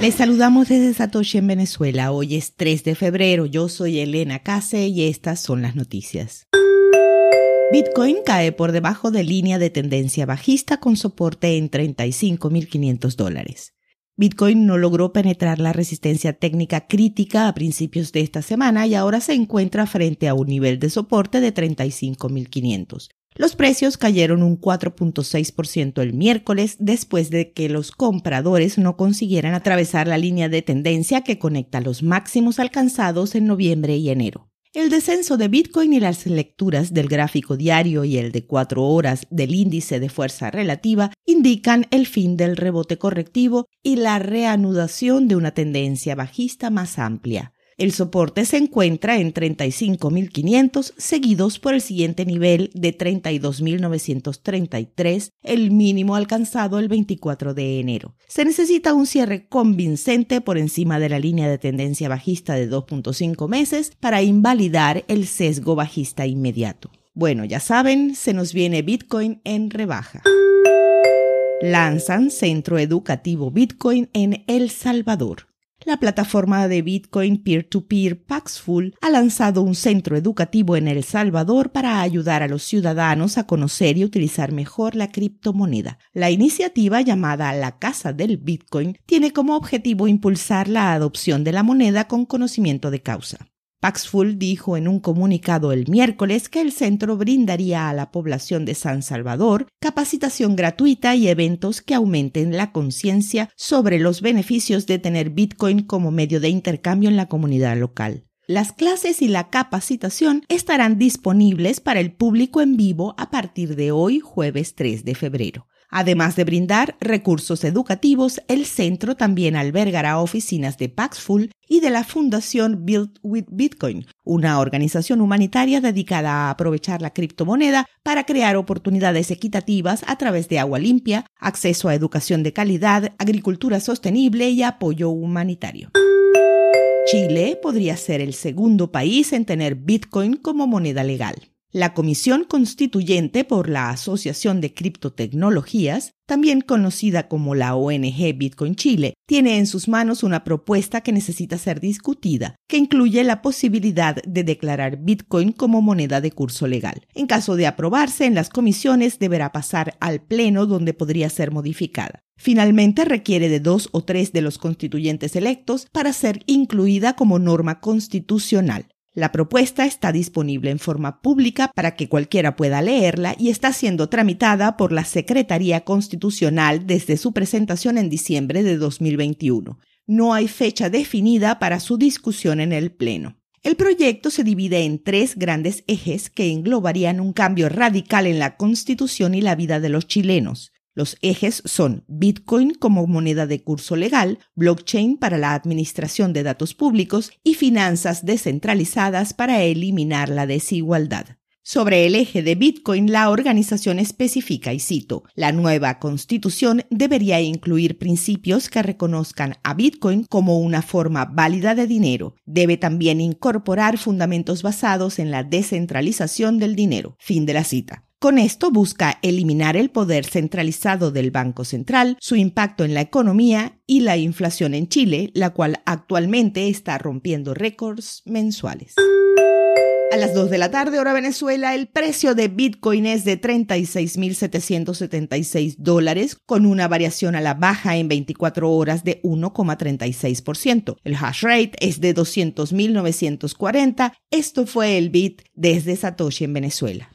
Les saludamos desde Satoshi en Venezuela. Hoy es 3 de febrero. Yo soy Elena Case y estas son las noticias. Bitcoin cae por debajo de línea de tendencia bajista con soporte en 35.500 dólares. Bitcoin no logró penetrar la resistencia técnica crítica a principios de esta semana y ahora se encuentra frente a un nivel de soporte de 35.500. Los precios cayeron un 4.6% el miércoles después de que los compradores no consiguieran atravesar la línea de tendencia que conecta los máximos alcanzados en noviembre y enero. El descenso de Bitcoin y las lecturas del gráfico diario y el de cuatro horas del índice de fuerza relativa indican el fin del rebote correctivo y la reanudación de una tendencia bajista más amplia. El soporte se encuentra en 35.500, seguidos por el siguiente nivel de 32.933, el mínimo alcanzado el 24 de enero. Se necesita un cierre convincente por encima de la línea de tendencia bajista de 2.5 meses para invalidar el sesgo bajista inmediato. Bueno, ya saben, se nos viene Bitcoin en rebaja. Lanzan Centro Educativo Bitcoin en El Salvador. La plataforma de Bitcoin peer-to-peer Paxful ha lanzado un centro educativo en El Salvador para ayudar a los ciudadanos a conocer y utilizar mejor la criptomoneda. La iniciativa llamada La Casa del Bitcoin tiene como objetivo impulsar la adopción de la moneda con conocimiento de causa. Paxful dijo en un comunicado el miércoles que el centro brindaría a la población de San Salvador capacitación gratuita y eventos que aumenten la conciencia sobre los beneficios de tener Bitcoin como medio de intercambio en la comunidad local. Las clases y la capacitación estarán disponibles para el público en vivo a partir de hoy, jueves 3 de febrero. Además de brindar recursos educativos, el centro también albergará oficinas de Paxful y de la Fundación Build with Bitcoin, una organización humanitaria dedicada a aprovechar la criptomoneda para crear oportunidades equitativas a través de agua limpia, acceso a educación de calidad, agricultura sostenible y apoyo humanitario. Chile podría ser el segundo país en tener Bitcoin como moneda legal. La Comisión Constituyente por la Asociación de Criptotecnologías, también conocida como la ONG Bitcoin Chile, tiene en sus manos una propuesta que necesita ser discutida, que incluye la posibilidad de declarar Bitcoin como moneda de curso legal. En caso de aprobarse en las comisiones, deberá pasar al Pleno donde podría ser modificada. Finalmente requiere de dos o tres de los constituyentes electos para ser incluida como norma constitucional. La propuesta está disponible en forma pública para que cualquiera pueda leerla y está siendo tramitada por la Secretaría Constitucional desde su presentación en diciembre de 2021. No hay fecha definida para su discusión en el Pleno. El proyecto se divide en tres grandes ejes que englobarían un cambio radical en la Constitución y la vida de los chilenos. Los ejes son Bitcoin como moneda de curso legal, blockchain para la administración de datos públicos y finanzas descentralizadas para eliminar la desigualdad. Sobre el eje de Bitcoin, la organización especifica, y cito, la nueva constitución debería incluir principios que reconozcan a Bitcoin como una forma válida de dinero. Debe también incorporar fundamentos basados en la descentralización del dinero. Fin de la cita. Con esto busca eliminar el poder centralizado del Banco Central, su impacto en la economía y la inflación en Chile, la cual actualmente está rompiendo récords mensuales. A las 2 de la tarde, hora Venezuela, el precio de Bitcoin es de 36.776 dólares, con una variación a la baja en 24 horas de 1,36%. El hash rate es de 200.940. Esto fue el Bit desde Satoshi en Venezuela.